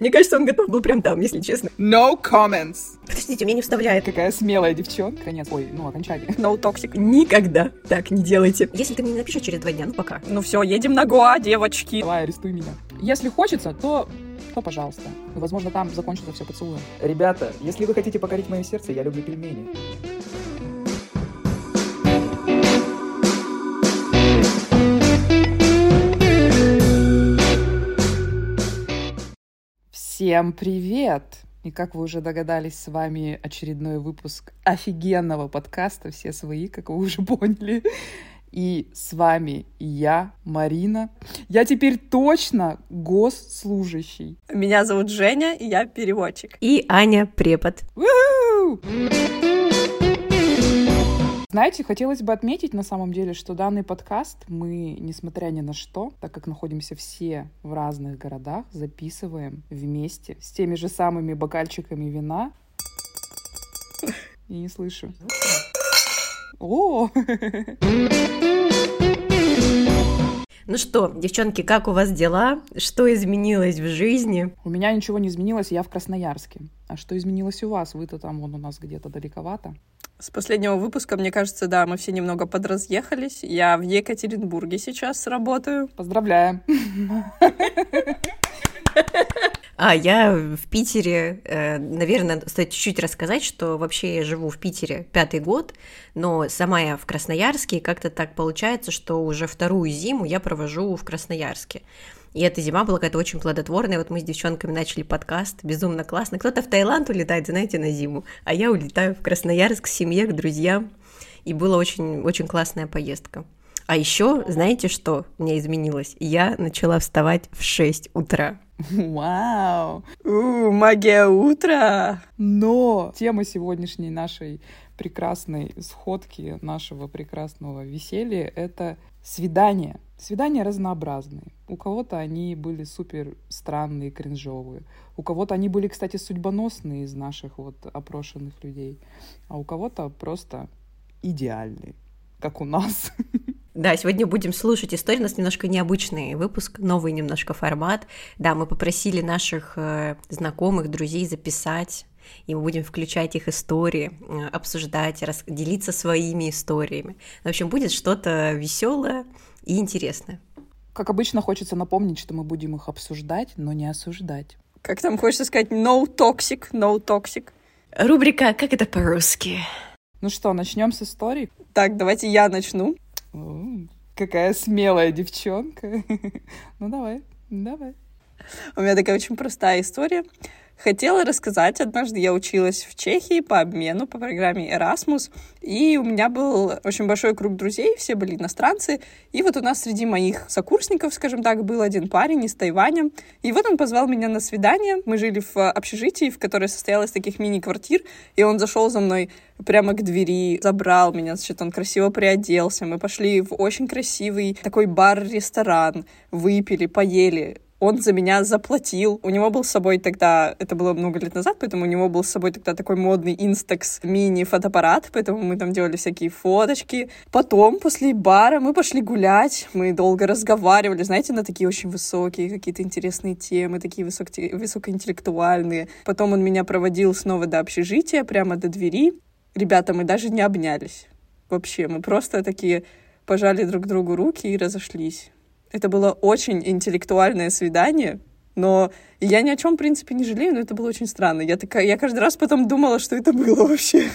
Мне кажется, он готов был прям там, если честно. No comments. Подождите, меня не вставляет. Какая смелая девчонка. Конец. Ой, ну, окончание. No toxic. Никогда так не делайте. Если ты мне не напишешь через два дня, ну пока. Ну все, едем на Гоа, девочки. Давай, арестуй меня. Если хочется, то то пожалуйста. Возможно, там закончится все поцелуем. Ребята, если вы хотите покорить мое сердце, я люблю пельмени. Всем привет! И как вы уже догадались, с вами очередной выпуск офигенного подкаста «Все свои», как вы уже поняли. И с вами я, Марина. Я теперь точно госслужащий. Меня зовут Женя, и я переводчик. И Аня препод. У-у-у! Знаете, хотелось бы отметить на самом деле, что данный подкаст мы, несмотря ни на что, так как находимся все в разных городах, записываем вместе с теми же самыми бокальчиками вина. Я не слышу. О! Ну что, девчонки, как у вас дела? Что изменилось в жизни? У меня ничего не изменилось, я в Красноярске. А что изменилось у вас? Вы-то там вон у нас где-то далековато. С последнего выпуска, мне кажется, да, мы все немного подразъехались. Я в Екатеринбурге сейчас работаю. Поздравляем. А я в Питере, э, наверное, стоит чуть-чуть рассказать, что вообще я живу в Питере пятый год, но сама я в Красноярске, и как-то так получается, что уже вторую зиму я провожу в Красноярске. И эта зима была какая-то очень плодотворная. Вот мы с девчонками начали подкаст, безумно классно. Кто-то в Таиланд улетает, знаете, на зиму, а я улетаю в Красноярск к семье, к друзьям. И была очень, очень классная поездка. А еще, знаете, что у меня изменилось? Я начала вставать в 6 утра. Вау! У, магия утра! Но тема сегодняшней нашей прекрасной сходки, нашего прекрасного веселья — это свидания. Свидания разнообразные. У кого-то они были супер странные, кринжовые. У кого-то они были, кстати, судьбоносные из наших вот опрошенных людей. А у кого-то просто идеальные, как у нас. Да, сегодня будем слушать истории. У нас немножко необычный выпуск, новый немножко формат. Да, мы попросили наших э, знакомых, друзей записать и мы будем включать их истории, э, обсуждать, рас... делиться своими историями. В общем, будет что-то веселое и интересное. Как обычно, хочется напомнить, что мы будем их обсуждать, но не осуждать. Как там хочется сказать no toxic, no toxic. Рубрика «Как это по-русски?» Ну что, начнем с истории? Так, давайте я начну. О, какая смелая девчонка. Ну давай, давай. У меня такая очень простая история. Хотела рассказать, однажды я училась в Чехии по обмену по программе Erasmus, и у меня был очень большой круг друзей, все были иностранцы, и вот у нас среди моих сокурсников, скажем так, был один парень из Тайваня, и вот он позвал меня на свидание, мы жили в общежитии, в которое состоялось таких мини-квартир, и он зашел за мной прямо к двери, забрал меня, значит, он красиво приоделся, мы пошли в очень красивый такой бар-ресторан, выпили, поели, он за меня заплатил. У него был с собой тогда, это было много лет назад, поэтому у него был с собой тогда такой модный Instax мини-фотоаппарат, поэтому мы там делали всякие фоточки. Потом, после бара, мы пошли гулять, мы долго разговаривали, знаете, на такие очень высокие какие-то интересные темы, такие высоко высокоинтеллектуальные. Потом он меня проводил снова до общежития, прямо до двери. Ребята, мы даже не обнялись. Вообще, мы просто такие пожали друг другу руки и разошлись. Это было очень интеллектуальное свидание, но я ни о чем, в принципе, не жалею, но это было очень странно. Я такая, я каждый раз потом думала, что это было вообще.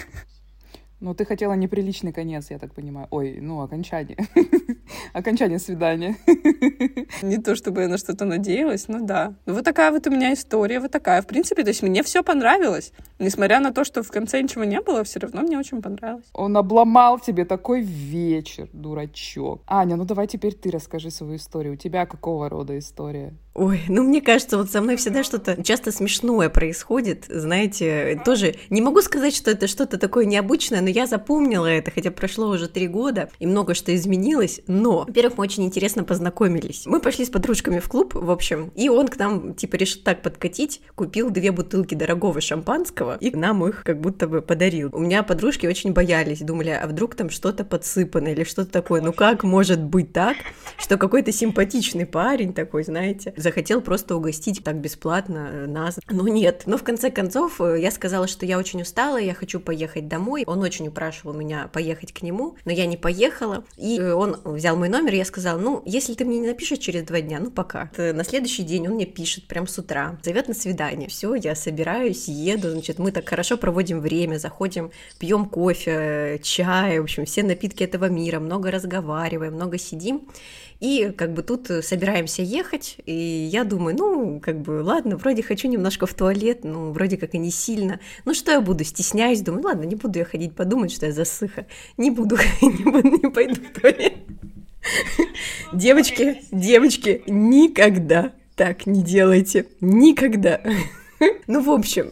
Ну, ты хотела неприличный конец, я так понимаю. Ой, ну, окончание. окончание свидания. Не то, чтобы я на что-то надеялась, но да. Ну, вот такая вот у меня история, вот такая. В принципе, то есть мне все понравилось. Несмотря на то, что в конце ничего не было, все равно мне очень понравилось. Он обломал тебе такой вечер, дурачок. Аня, ну давай теперь ты расскажи свою историю. У тебя какого рода история? Ой, ну мне кажется, вот со мной всегда что-то часто смешное происходит, знаете, тоже не могу сказать, что это что-то такое необычное, но я запомнила это, хотя прошло уже три года, и много что изменилось, но, во-первых, мы очень интересно познакомились. Мы пошли с подружками в клуб, в общем, и он к нам, типа, решил так подкатить, купил две бутылки дорогого шампанского, И нам их как будто бы подарил. У меня подружки очень боялись, думали, а вдруг там что-то подсыпано или что-то такое. Ну как может быть так, что какой-то симпатичный парень такой, знаете, захотел просто угостить так бесплатно э, нас? Ну нет. Но в конце концов э, я сказала, что я очень устала, я хочу поехать домой. Он очень упрашивал меня поехать к нему, но я не поехала. И э, он взял мой номер, я сказала, ну, если ты мне не напишешь через два дня, ну пока. На следующий день он мне пишет прям с утра, зовет на свидание. Все, я собираюсь, еду, значит, мы так хорошо проводим время, заходим, пьем кофе, чай, в общем, все напитки этого мира, много разговариваем, много сидим. И как бы тут собираемся ехать, и я думаю, ну, как бы, ладно, вроде хочу немножко в туалет, ну, вроде как и не сильно. Ну, что я буду, стесняюсь, думаю, ладно, не буду я ходить подумать, что я засыха. Не буду, не, буду, не пойду в туалет. Девочки, девочки, никогда так не делайте. Никогда. Ну, в общем,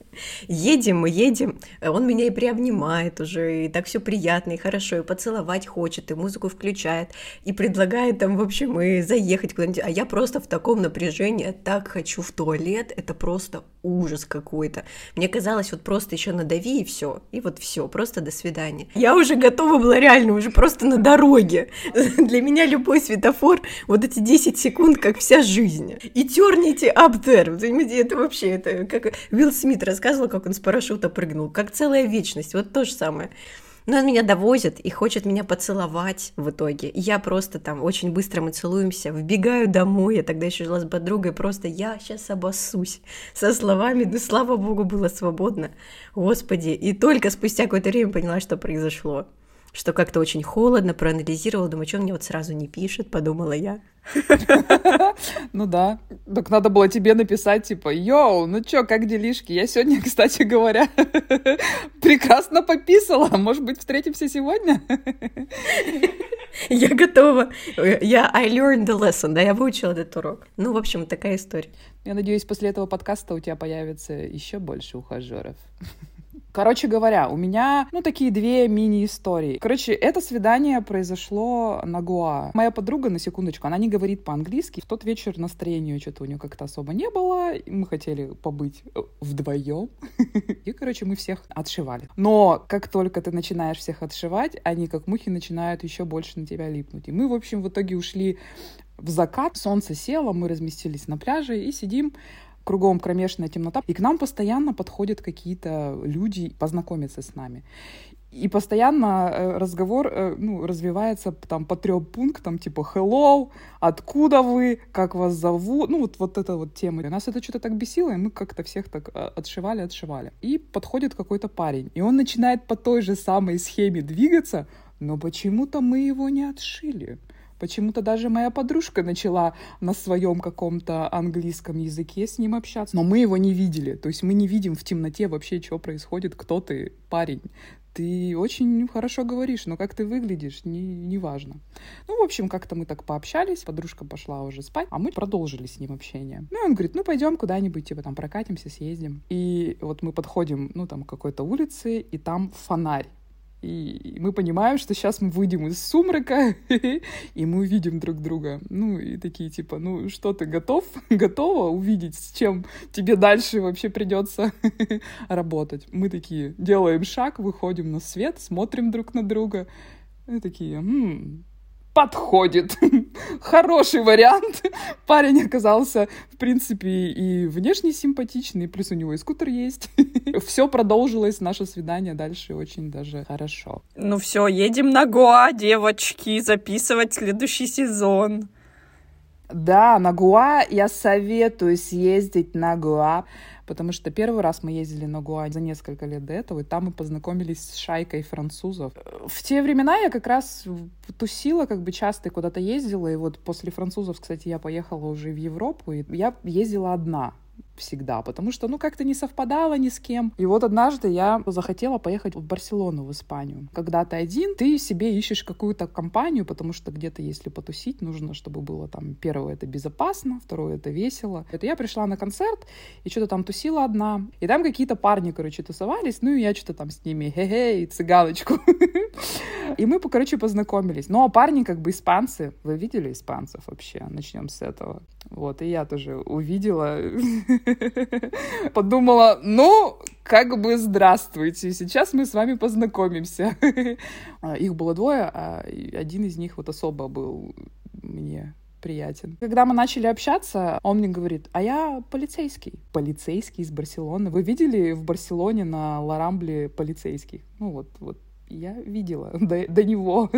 едем мы, едем, он меня и приобнимает уже, и так все приятно, и хорошо, и поцеловать хочет, и музыку включает, и предлагает там, в общем, и заехать куда-нибудь, а я просто в таком напряжении, так хочу в туалет, это просто ужас какой-то. Мне казалось, вот просто еще надави и все, и вот все, просто до свидания. Я уже готова была реально, уже просто на дороге. Для меня любой светофор, вот эти 10 секунд, как вся жизнь. И терните up there, это вообще, это как Уилл Смит рассказывал, как он с парашюта прыгнул, как целая вечность, вот то же самое. Но он меня довозит и хочет меня поцеловать в итоге. Я просто там очень быстро мы целуемся, вбегаю домой, я тогда еще жила с подругой, просто я сейчас обоссусь со словами, да слава богу, было свободно, господи. И только спустя какое-то время поняла, что произошло что как-то очень холодно, проанализировала, думаю, что он мне вот сразу не пишет, подумала я. Ну да. Так надо было тебе написать, типа, йоу, ну чё, как делишки? Я сегодня, кстати говоря, прекрасно пописала. Может быть, встретимся сегодня? Я готова. Я I learned the lesson, да, я выучила этот урок. Ну, в общем, такая история. Я надеюсь, после этого подкаста у тебя появится еще больше ухажеров. Короче говоря, у меня, ну, такие две мини-истории. Короче, это свидание произошло на Гуа. Моя подруга, на секундочку, она не говорит по-английски. В тот вечер настроения что-то у нее как-то особо не было. Мы хотели побыть э, вдвоем. И, короче, мы всех отшивали. Но как только ты начинаешь всех отшивать, они как мухи начинают еще больше на тебя липнуть. И мы, в общем, в итоге ушли в закат, солнце село, мы разместились на пляже и сидим, кругом кромешная темнота, и к нам постоянно подходят какие-то люди познакомиться с нами. И постоянно э, разговор э, ну, развивается там по трем пунктам, типа «hello», «откуда вы», «как вас зовут», ну вот, вот эта вот тема. И нас это что-то так бесило, и мы как-то всех так э, отшивали, отшивали. И подходит какой-то парень, и он начинает по той же самой схеме двигаться, но почему-то мы его не отшили. Почему-то даже моя подружка начала на своем каком-то английском языке с ним общаться, но мы его не видели. То есть мы не видим в темноте вообще, что происходит, кто ты, парень. Ты очень хорошо говоришь, но как ты выглядишь, не, не важно. Ну, в общем, как-то мы так пообщались, подружка пошла уже спать, а мы продолжили с ним общение. Ну, и он говорит, ну, пойдем куда-нибудь, типа, там, прокатимся, съездим. И вот мы подходим, ну, там, к какой-то улице, и там фонарь и мы понимаем, что сейчас мы выйдем из сумрака, и мы увидим друг друга. Ну, и такие типа, ну что ты готов, готова увидеть, с чем тебе дальше вообще придется работать? Мы такие делаем шаг, выходим на свет, смотрим друг на друга, и такие, м-м, подходит. Хороший вариант. Парень оказался, в принципе, и внешне симпатичный, плюс у него и скутер есть. все продолжилось, наше свидание дальше очень даже хорошо. Ну все, едем на Гоа, девочки, записывать следующий сезон. Да, на Гуа я советую съездить на Гуа, потому что первый раз мы ездили на Гуа за несколько лет до этого, и там мы познакомились с шайкой французов. В те времена я как раз тусила, как бы часто куда-то ездила, и вот после французов, кстати, я поехала уже в Европу, и я ездила одна всегда, потому что, ну, как-то не совпадало ни с кем. И вот однажды я захотела поехать в Барселону, в Испанию. Когда ты один, ты себе ищешь какую-то компанию, потому что где-то, если потусить, нужно, чтобы было там, первое, это безопасно, второе, это весело. Это я пришла на концерт и что-то там тусила одна. И там какие-то парни, короче, тусовались, ну, и я что-то там с ними, хе-хей, цыганочку. И мы, короче, познакомились. Ну, а парни как бы испанцы. Вы видели испанцев вообще? Начнем с этого. Вот, и я тоже увидела, подумала, ну, как бы здравствуйте, сейчас мы с вами познакомимся. Их было двое, а один из них вот особо был мне приятен. Когда мы начали общаться, он мне говорит, а я полицейский. Полицейский из Барселоны. Вы видели в Барселоне на Ларамбле полицейских? Ну вот, вот я видела до, до него.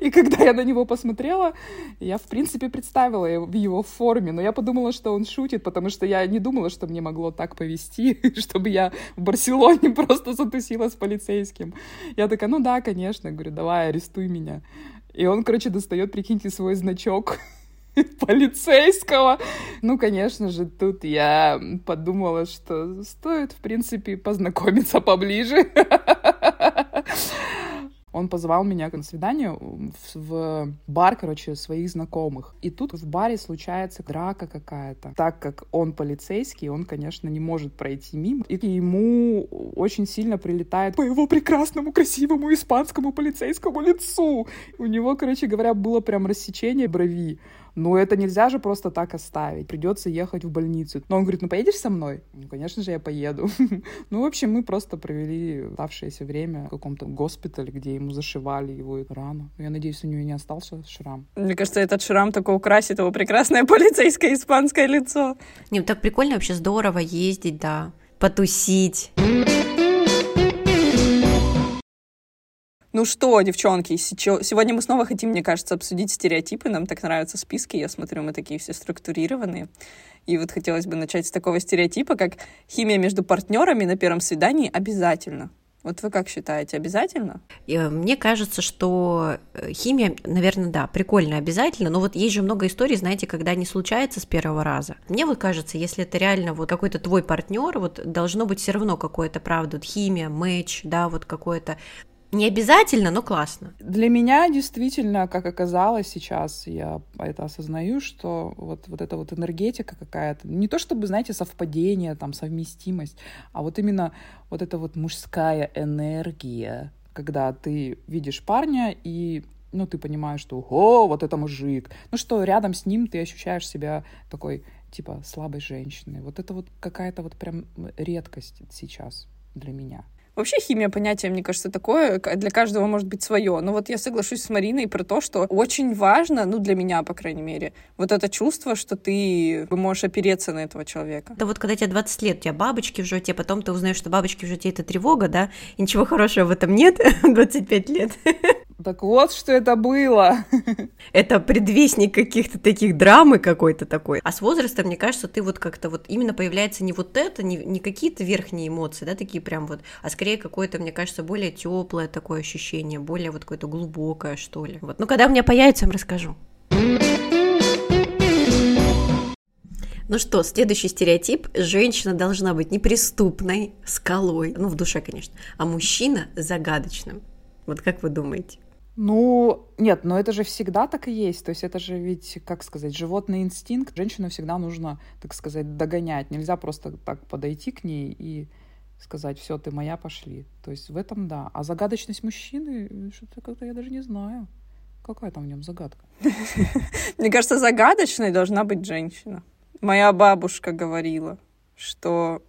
И когда я на него посмотрела, я, в принципе, представила его в его форме, но я подумала, что он шутит, потому что я не думала, что мне могло так повести, чтобы я в Барселоне просто затусила с полицейским. Я такая, ну да, конечно. говорю, давай, арестуй меня. И он, короче, достает, прикиньте, свой значок полицейского. Ну, конечно же, тут я подумала, что стоит, в принципе, познакомиться поближе. Он позвал меня на свидание в бар, короче, своих знакомых. И тут в баре случается драка какая-то. Так как он полицейский, он, конечно, не может пройти мимо. И ему очень сильно прилетает по его прекрасному, красивому испанскому полицейскому лицу. У него, короче говоря, было прям рассечение брови. Ну, это нельзя же просто так оставить. Придется ехать в больницу. Но он говорит, ну, поедешь со мной? Ну, конечно же, я поеду. ну, в общем, мы просто провели оставшееся время в каком-то госпитале, где ему зашивали его рану. Я надеюсь, у него не остался шрам. Мне кажется, этот шрам такой украсит его прекрасное полицейское испанское лицо. Не, ну так прикольно, вообще здорово ездить, да, потусить. Ну что, девчонки, сегодня мы снова хотим, мне кажется, обсудить стереотипы. Нам так нравятся списки. Я смотрю, мы такие все структурированные. И вот хотелось бы начать с такого стереотипа, как химия между партнерами на первом свидании обязательно. Вот вы как считаете, обязательно? Э, мне кажется, что э, химия, наверное, да, прикольно, обязательно, но вот есть же много историй, знаете, когда не случается с первого раза. Мне вот кажется, если это реально вот какой-то твой партнер, вот должно быть все равно какое-то, правда, вот химия, матч, да, вот какое-то не обязательно, но классно. Для меня действительно, как оказалось сейчас, я это осознаю, что вот, вот эта вот энергетика какая-то, не то чтобы, знаете, совпадение, там, совместимость, а вот именно вот эта вот мужская энергия, когда ты видишь парня и ну, ты понимаешь, что, о, вот это мужик. Ну что, рядом с ним ты ощущаешь себя такой, типа, слабой женщиной. Вот это вот какая-то вот прям редкость сейчас для меня. Вообще химия понятие, мне кажется, такое, для каждого может быть свое. Но вот я соглашусь с Мариной про то, что очень важно, ну для меня, по крайней мере, вот это чувство, что ты можешь опереться на этого человека. Да вот когда тебе 20 лет, у тебя бабочки в животе, потом ты узнаешь, что бабочки в животе — это тревога, да, и ничего хорошего в этом нет 25 лет. Так вот, что это было. Это предвестник каких-то таких драмы какой-то такой. А с возрастом, мне кажется, ты вот как-то вот именно появляется не вот это, не, не какие-то верхние эмоции, да, такие прям вот, а скорее какое-то, мне кажется, более теплое такое ощущение, более вот какое-то глубокое, что ли. Вот. Ну, когда у меня появится, я вам расскажу. Ну что, следующий стереотип. Женщина должна быть неприступной, скалой, ну, в душе, конечно, а мужчина загадочным. Вот как вы думаете? Ну, нет, но это же всегда так и есть. То есть это же ведь, как сказать, животный инстинкт. Женщину всегда нужно, так сказать, догонять. Нельзя просто так подойти к ней и сказать, все, ты моя, пошли. То есть в этом да. А загадочность мужчины, что-то как-то я даже не знаю. Какая там в нем загадка? Мне кажется, загадочной должна быть женщина. Моя бабушка говорила, что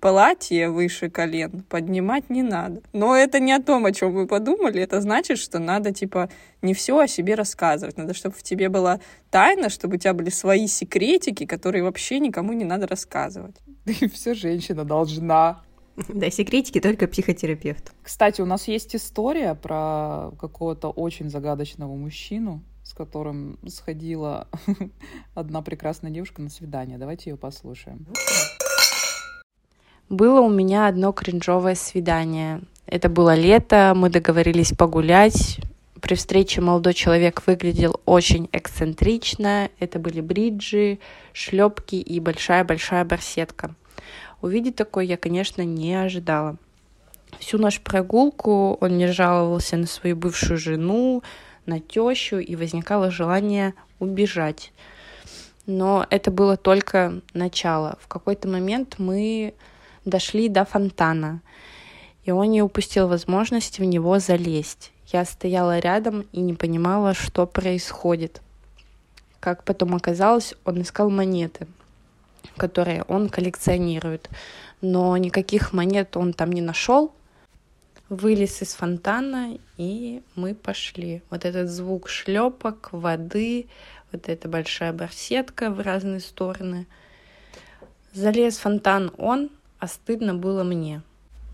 платье выше колен поднимать не надо. Но это не о том, о чем вы подумали. Это значит, что надо, типа, не все о себе рассказывать. Надо, чтобы в тебе была тайна, чтобы у тебя были свои секретики, которые вообще никому не надо рассказывать. И все женщина должна. Да, секретики только психотерапевт. Кстати, у нас есть история про какого-то очень загадочного мужчину, с которым сходила одна прекрасная девушка на свидание. Давайте ее послушаем. Было у меня одно кринжовое свидание. Это было лето, мы договорились погулять. При встрече молодой человек выглядел очень эксцентрично. Это были бриджи, шлепки и большая-большая барсетка. Увидеть такое я, конечно, не ожидала. Всю нашу прогулку он не жаловался на свою бывшую жену, на тещу, и возникало желание убежать. Но это было только начало. В какой-то момент мы дошли до фонтана. И он не упустил возможности в него залезть. Я стояла рядом и не понимала, что происходит. Как потом оказалось, он искал монеты, которые он коллекционирует. Но никаких монет он там не нашел. Вылез из фонтана, и мы пошли. Вот этот звук шлепок, воды, вот эта большая барсетка в разные стороны. Залез в фонтан он, а стыдно было мне.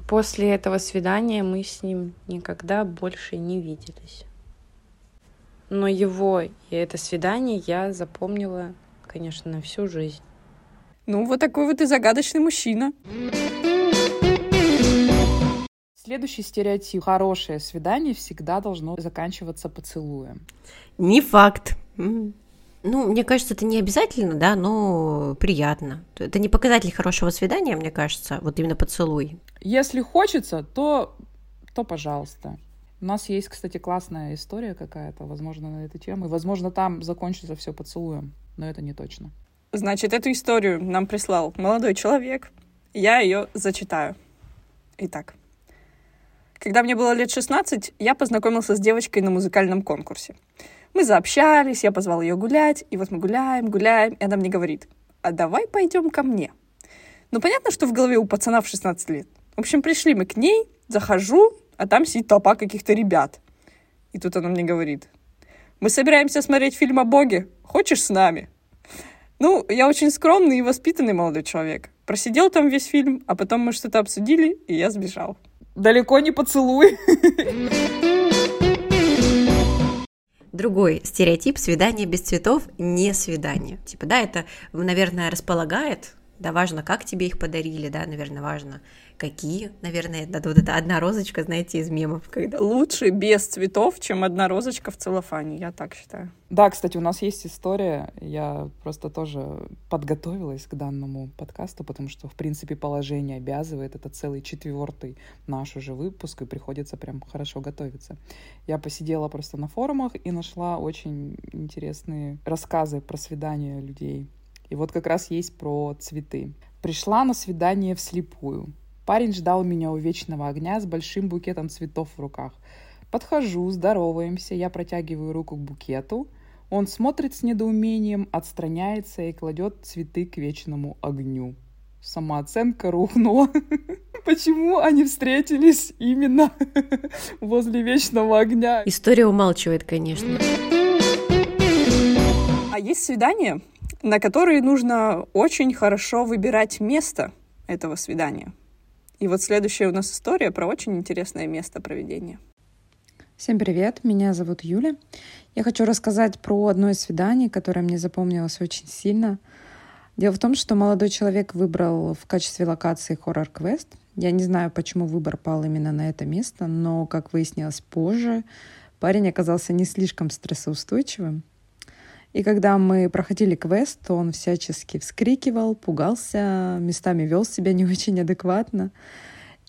После этого свидания мы с ним никогда больше не виделись. Но его и это свидание я запомнила, конечно, на всю жизнь. Ну, вот такой вот и загадочный мужчина. Следующий стереотип. Хорошее свидание всегда должно заканчиваться поцелуем. Не факт. Ну, мне кажется, это не обязательно, да, но приятно. Это не показатель хорошего свидания, мне кажется, вот именно поцелуй. Если хочется, то, то пожалуйста. У нас есть, кстати, классная история какая-то, возможно, на эту тему. И, возможно, там закончится все поцелуем, но это не точно. Значит, эту историю нам прислал молодой человек. Я ее зачитаю. Итак. Когда мне было лет 16, я познакомился с девочкой на музыкальном конкурсе. Мы заобщались, я позвал ее гулять, и вот мы гуляем, гуляем, и она мне говорит, а давай пойдем ко мне. Ну, понятно, что в голове у пацана в 16 лет. В общем, пришли мы к ней, захожу, а там сидит толпа каких-то ребят. И тут она мне говорит, мы собираемся смотреть фильм о Боге, хочешь с нами? Ну, я очень скромный и воспитанный молодой человек. Просидел там весь фильм, а потом мы что-то обсудили, и я сбежал. Далеко не поцелуй. другой стереотип свидание без цветов не свидание. Типа, да, это, наверное, располагает, да, важно, как тебе их подарили, да, наверное, важно, какие, наверное, это вот эта одна розочка, знаете, из мемов, когда... Лучше без цветов, чем одна розочка в целлофане, я так считаю. Да, кстати, у нас есть история, я просто тоже подготовилась к данному подкасту, потому что, в принципе, положение обязывает, это целый четвертый наш уже выпуск, и приходится прям хорошо готовиться. Я посидела просто на форумах и нашла очень интересные рассказы про свидания людей. И вот как раз есть про цветы. Пришла на свидание вслепую. Парень ждал меня у вечного огня с большим букетом цветов в руках. Подхожу, здороваемся, я протягиваю руку к букету. Он смотрит с недоумением, отстраняется и кладет цветы к вечному огню. Самооценка рухнула. Почему они встретились именно возле вечного огня? История умалчивает, конечно. А есть свидания, на которые нужно очень хорошо выбирать место этого свидания. И вот следующая у нас история про очень интересное место проведения. Всем привет, меня зовут Юля. Я хочу рассказать про одно из свиданий, которое мне запомнилось очень сильно. Дело в том, что молодой человек выбрал в качестве локации хоррор-квест. Я не знаю, почему выбор пал именно на это место, но, как выяснилось позже, парень оказался не слишком стрессоустойчивым. И когда мы проходили квест, то он всячески вскрикивал, пугался, местами вел себя не очень адекватно.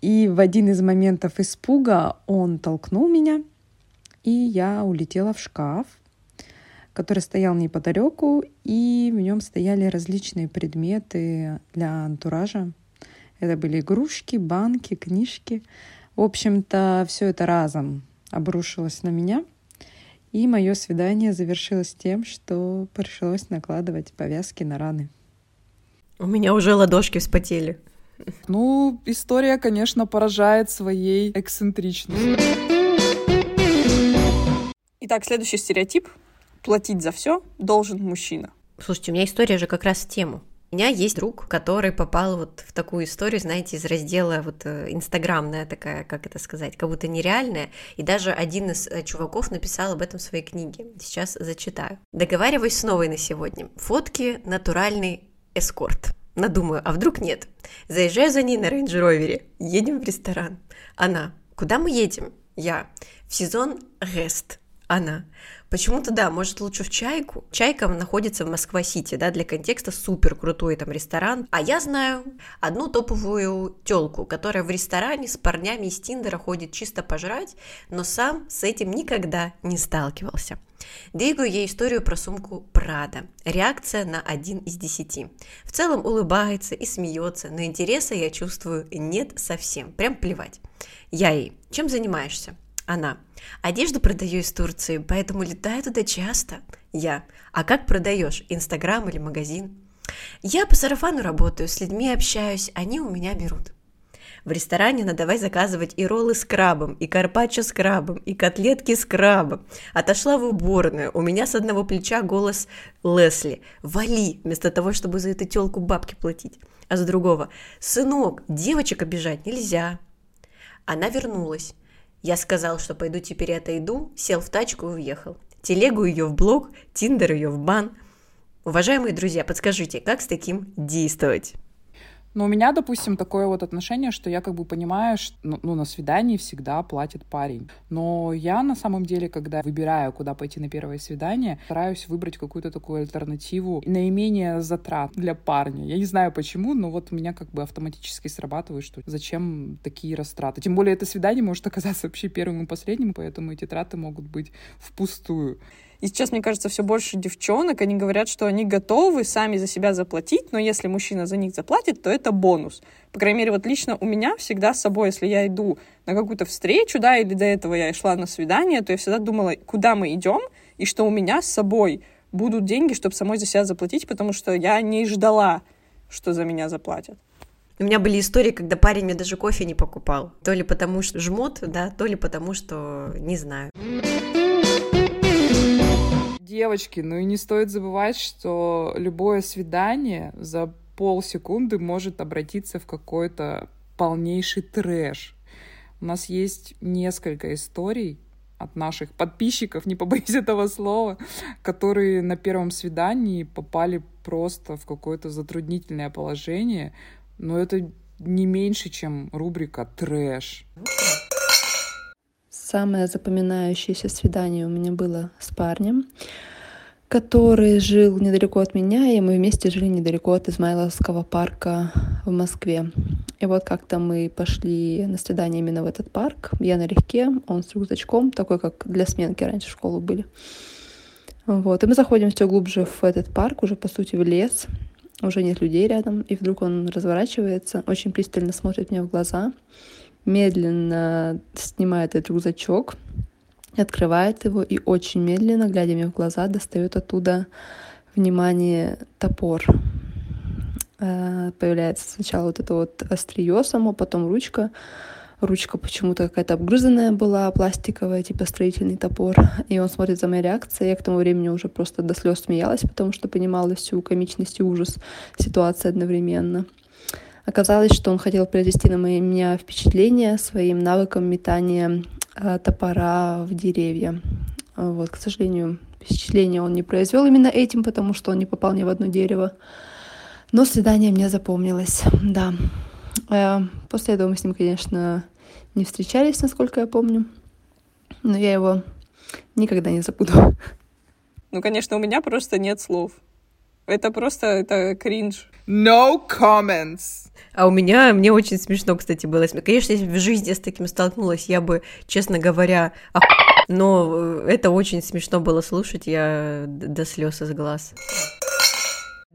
И в один из моментов испуга он толкнул меня, и я улетела в шкаф, который стоял неподалеку, и в нем стояли различные предметы для антуража. Это были игрушки, банки, книжки. В общем-то, все это разом обрушилось на меня — и мое свидание завершилось тем, что пришлось накладывать повязки на раны. У меня уже ладошки вспотели. Ну, история, конечно, поражает своей эксцентричностью. Итак, следующий стереотип. Платить за все должен мужчина. Слушайте, у меня история же как раз в тему. У меня есть друг, который попал вот в такую историю, знаете, из раздела вот э, инстаграмная такая, как это сказать, как будто нереальная. И даже один из э, чуваков написал об этом в своей книге. Сейчас зачитаю. Договариваюсь с новой на сегодня. Фотки натуральный эскорт. Надумаю, а вдруг нет? Заезжаю за ней на рейндж-ровере. Едем в ресторан. Она. Куда мы едем? Я. В сезон Гест. Она. Почему-то да, может лучше в Чайку. Чайка находится в Москва-Сити, да, для контекста супер крутой там ресторан. А я знаю одну топовую телку, которая в ресторане с парнями из Тиндера ходит чисто пожрать, но сам с этим никогда не сталкивался. Двигаю ей историю про сумку Прада. Реакция на один из десяти. В целом улыбается и смеется, но интереса я чувствую нет совсем. Прям плевать. Я ей, чем занимаешься? Она. Одежду продаю из Турции, поэтому летаю туда часто. Я. А как продаешь? Инстаграм или магазин? Я по сарафану работаю, с людьми общаюсь, они у меня берут. В ресторане надо давай заказывать и роллы с крабом, и карпаччо с крабом, и котлетки с крабом. Отошла в уборную. У меня с одного плеча голос Лесли. Вали, вместо того, чтобы за эту телку бабки платить. А с другого. Сынок, девочек обижать нельзя. Она вернулась. Я сказал, что пойду теперь отойду, сел в тачку и уехал. Телегу ее в блог, Тиндер ее в бан. Уважаемые друзья, подскажите, как с таким действовать? Но у меня, допустим, такое вот отношение, что я как бы понимаю, что ну, ну, на свидании всегда платит парень. Но я на самом деле, когда выбираю, куда пойти на первое свидание, стараюсь выбрать какую-то такую альтернативу, наименее затрат для парня. Я не знаю почему, но вот у меня как бы автоматически срабатывает, что зачем такие растраты. Тем более это свидание может оказаться вообще первым и последним, поэтому эти траты могут быть впустую. И сейчас, мне кажется, все больше девчонок, они говорят, что они готовы сами за себя заплатить, но если мужчина за них заплатит, то это бонус. По крайней мере, вот лично у меня всегда с собой, если я иду на какую-то встречу, да, или до этого я шла на свидание, то я всегда думала, куда мы идем, и что у меня с собой будут деньги, чтобы самой за себя заплатить, потому что я не ждала, что за меня заплатят. У меня были истории, когда парень мне даже кофе не покупал. То ли потому, что жмот, да, то ли потому, что не знаю. Девочки, ну и не стоит забывать, что любое свидание за полсекунды может обратиться в какой-то полнейший трэш. У нас есть несколько историй от наших подписчиков, не побоюсь этого слова, которые на первом свидании попали просто в какое-то затруднительное положение, но это не меньше, чем рубрика «Трэш». Самое запоминающееся свидание у меня было с парнем, который жил недалеко от меня, и мы вместе жили недалеко от Измайловского парка в Москве. И вот как-то мы пошли на свидание именно в этот парк. Я налегке, он с рюкзачком, такой, как для сменки раньше в школу были. Вот. И мы заходим все глубже в этот парк, уже по сути в лес. Уже нет людей рядом. И вдруг он разворачивается, очень пристально смотрит мне в глаза медленно снимает этот рюкзачок, открывает его и очень медленно, глядя мне в глаза, достает оттуда, внимание, топор. Э, появляется сначала вот это вот острие само, потом ручка. Ручка почему-то какая-то обгрызанная была, пластиковая, типа строительный топор. И он смотрит за моей реакцией. Я к тому времени уже просто до слез смеялась, потому что понимала всю комичность и ужас ситуации одновременно. Оказалось, что он хотел произвести на меня впечатление своим навыком метания э, топора в деревья. Вот, к сожалению, впечатление он не произвел именно этим, потому что он не попал ни в одно дерево. Но свидание мне запомнилось, да. Э, после этого мы с ним, конечно, не встречались, насколько я помню. Но я его никогда не забуду. Ну, конечно, у меня просто нет слов. Это просто это кринж. No comments. А у меня, мне очень смешно, кстати, было. Конечно, если в жизни с таким столкнулась, я бы, честно говоря, ох... но это очень смешно было слушать, я до слез из глаз.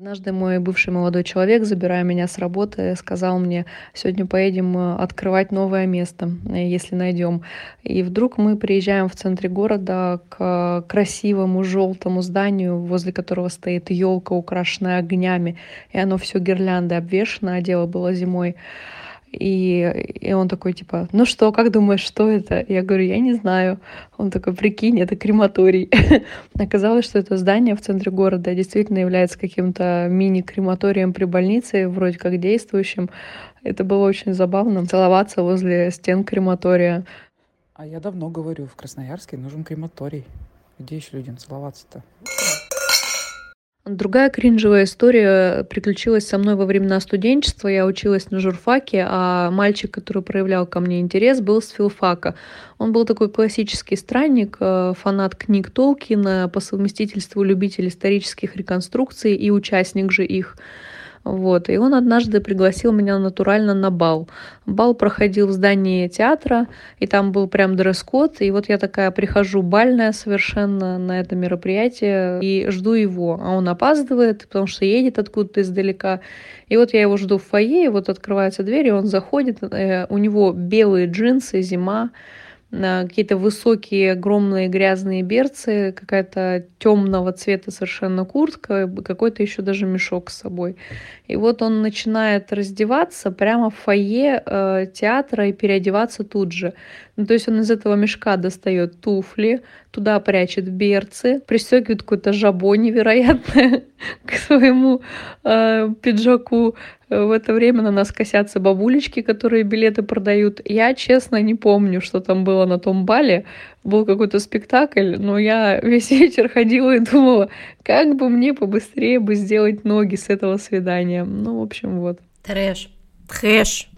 Однажды мой бывший молодой человек, забирая меня с работы, сказал мне, сегодня поедем э, открывать новое место, э, если найдем. И вдруг мы приезжаем в центре города к красивому желтому зданию, возле которого стоит елка, украшенная огнями, и оно все гирлянды обвешено, а дело было зимой. И, и он такой, типа, ну что, как думаешь, что это? Я говорю, я не знаю. Он такой, прикинь, это крематорий. Оказалось, что это здание в центре города действительно является каким-то мини-крематорием при больнице, вроде как действующим. Это было очень забавно, целоваться возле стен крематория. А я давно говорю, в Красноярске нужен крематорий. Где еще людям целоваться-то? Другая кринжевая история приключилась со мной во времена студенчества. Я училась на журфаке, а мальчик, который проявлял ко мне интерес, был с филфака. Он был такой классический странник, э, фанат книг Толкина, по совместительству любитель исторических реконструкций и участник же их. Вот. И он однажды пригласил меня натурально на бал. Бал проходил в здании театра, и там был прям дресс-код. И вот я такая прихожу бальная совершенно на это мероприятие и жду его. А он опаздывает, потому что едет откуда-то издалека. И вот я его жду в фойе, и вот открывается дверь, и он заходит. Э, у него белые джинсы, зима какие-то высокие, огромные грязные берцы, какая-то темного цвета совершенно куртка, какой-то еще даже мешок с собой. И вот он начинает раздеваться прямо в фойе э, театра и переодеваться тут же. Ну, то есть он из этого мешка достает туфли, туда прячет берцы, пристегивает какое-то жабо невероятное к своему э, пиджаку. В это время на нас косятся бабулечки, которые билеты продают. Я, честно, не помню, что там было на том бале. Был какой-то спектакль, но я весь вечер ходила и думала, как бы мне побыстрее бы сделать ноги с этого свидания. Ну, в общем, вот. Трэш. Трэш.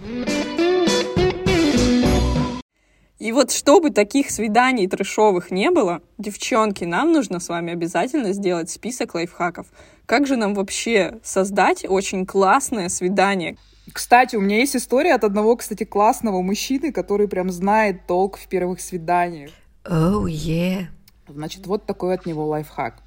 И вот чтобы таких свиданий трешовых не было, девчонки, нам нужно с вами обязательно сделать список лайфхаков. Как же нам вообще создать очень классное свидание? Кстати, у меня есть история от одного, кстати, классного мужчины, который прям знает толк в первых свиданиях. Оу, oh, yeah. Значит, вот такой от него лайфхак.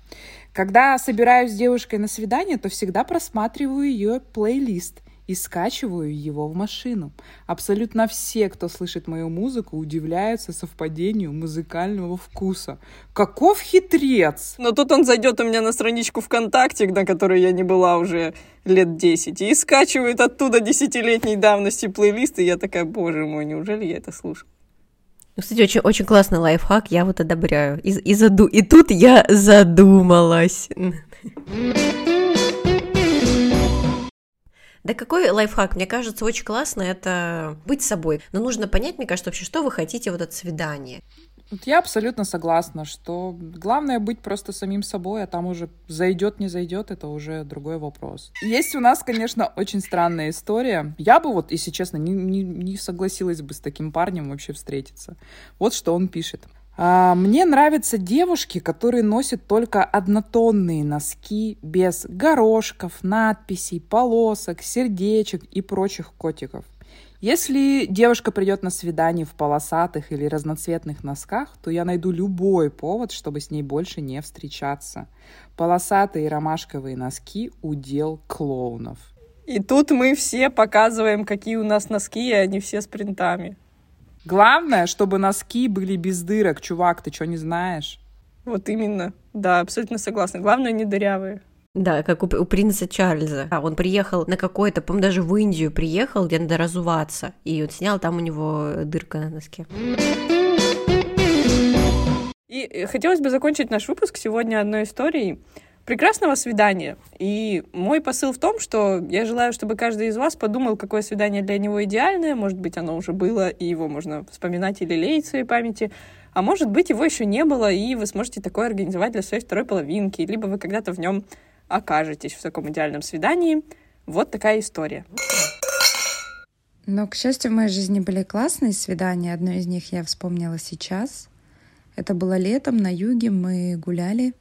Когда собираюсь с девушкой на свидание, то всегда просматриваю ее плейлист и скачиваю его в машину. Абсолютно все, кто слышит мою музыку, удивляются совпадению музыкального вкуса. Каков хитрец! Но тут он зайдет у меня на страничку ВКонтакте, на которой я не была уже лет 10, и скачивает оттуда десятилетней давности плейлисты, и я такая, боже мой, неужели я это слушаю? Ну, кстати, очень, очень классный лайфхак, я вот одобряю. И, и, заду... и тут я задумалась. Да какой лайфхак? Мне кажется, очень классно это быть собой. Но нужно понять, мне кажется, вообще, что вы хотите вот от свидания. Я абсолютно согласна, что главное быть просто самим собой, а там уже зайдет, не зайдет, это уже другой вопрос. Есть у нас, конечно, очень странная история. Я бы вот, если честно, не, не, не согласилась бы с таким парнем вообще встретиться. Вот что он пишет. А, мне нравятся девушки, которые носят только однотонные носки без горошков, надписей, полосок, сердечек и прочих котиков. Если девушка придет на свидание в полосатых или разноцветных носках, то я найду любой повод, чтобы с ней больше не встречаться. Полосатые ромашковые носки – удел клоунов. И тут мы все показываем, какие у нас носки, и они все с принтами. Главное, чтобы носки были без дырок. Чувак, ты что, не знаешь? Вот именно. Да, абсолютно согласна. Главное, не дырявые. Да, как у, у принца Чарльза. А, он приехал на какой-то, по-моему, даже в Индию приехал, где надо разуваться. И он снял, там у него дырка на носке. И хотелось бы закончить наш выпуск сегодня одной историей прекрасного свидания. И мой посыл в том, что я желаю, чтобы каждый из вас подумал, какое свидание для него идеальное. Может быть, оно уже было, и его можно вспоминать или леять в своей памяти. А может быть, его еще не было, и вы сможете такое организовать для своей второй половинки, либо вы когда-то в нем окажетесь в таком идеальном свидании. Вот такая история. Но, к счастью, в моей жизни были классные свидания. Одно из них я вспомнила сейчас. Это было летом на юге, мы гуляли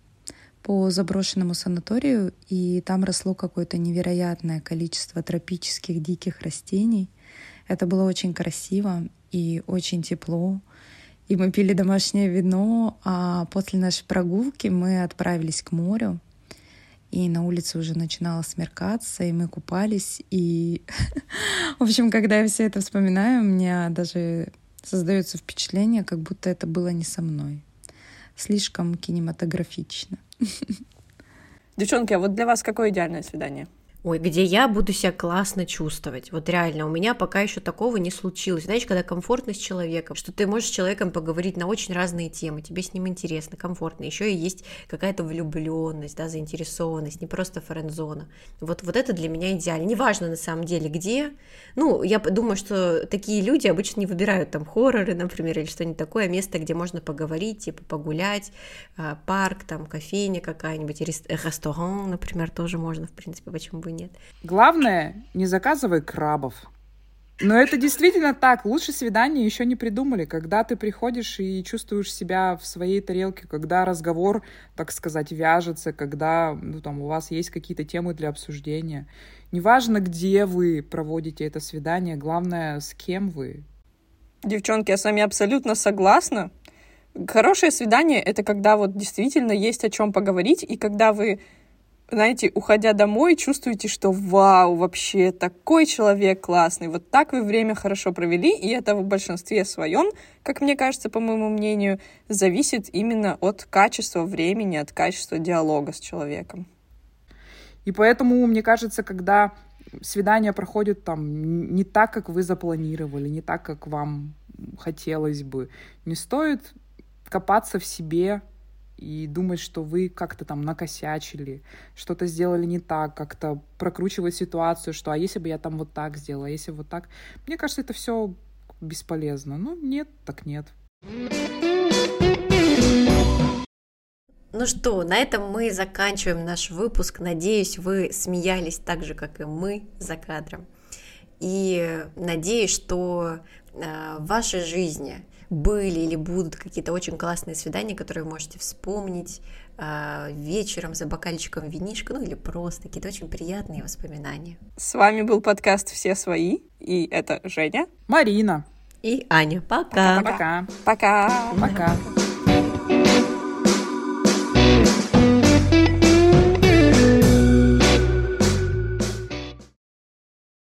по заброшенному санаторию, и там росло какое-то невероятное количество тропических диких растений. Это было очень красиво и очень тепло. И мы пили домашнее вино, а после нашей прогулки мы отправились к морю. И на улице уже начинало смеркаться, и мы купались. И, в общем, когда я все это вспоминаю, у меня даже создается впечатление, как будто это было не со мной. Слишком кинематографично. Девчонки, а вот для вас какое идеальное свидание? Ой, где я буду себя классно чувствовать. Вот реально, у меня пока еще такого не случилось. Знаешь, когда комфортно с человеком, что ты можешь с человеком поговорить на очень разные темы, тебе с ним интересно, комфортно. Еще и есть какая-то влюбленность, да, заинтересованность, не просто френдзона. Вот, вот это для меня идеально. Неважно на самом деле где. Ну, я думаю, что такие люди обычно не выбирают там хорроры, например, или что-нибудь такое, место, где можно поговорить, типа погулять, а, парк, там, кофейня какая-нибудь, ресторан, например, тоже можно, в принципе, почему бы нет. Главное, не заказывай крабов. Но это действительно так. Лучше свидания еще не придумали. Когда ты приходишь и чувствуешь себя в своей тарелке, когда разговор, так сказать, вяжется, когда ну, там, у вас есть какие-то темы для обсуждения. Неважно, где вы проводите это свидание, главное, с кем вы. Девчонки, я с вами абсолютно согласна. Хорошее свидание — это когда вот действительно есть о чем поговорить, и когда вы знаете, уходя домой, чувствуете, что вау, вообще такой человек классный. Вот так вы время хорошо провели, и это в большинстве своем, как мне кажется, по моему мнению, зависит именно от качества времени, от качества диалога с человеком. И поэтому, мне кажется, когда свидание проходит там не так, как вы запланировали, не так, как вам хотелось бы, не стоит копаться в себе, и думать, что вы как-то там накосячили, что-то сделали не так, как-то прокручивать ситуацию, что а если бы я там вот так сделала, а если вот так. Мне кажется, это все бесполезно. Ну, нет, так нет. Ну что, на этом мы заканчиваем наш выпуск. Надеюсь, вы смеялись так же, как и мы за кадром. И надеюсь, что э, в вашей жизни были или будут какие-то очень классные свидания, которые вы можете вспомнить э, вечером за бокальчиком винишка, ну или просто какие-то очень приятные воспоминания. С вами был подкаст «Все свои», и это Женя, Марина и Аня. Пока. Пока. Пока. Пока.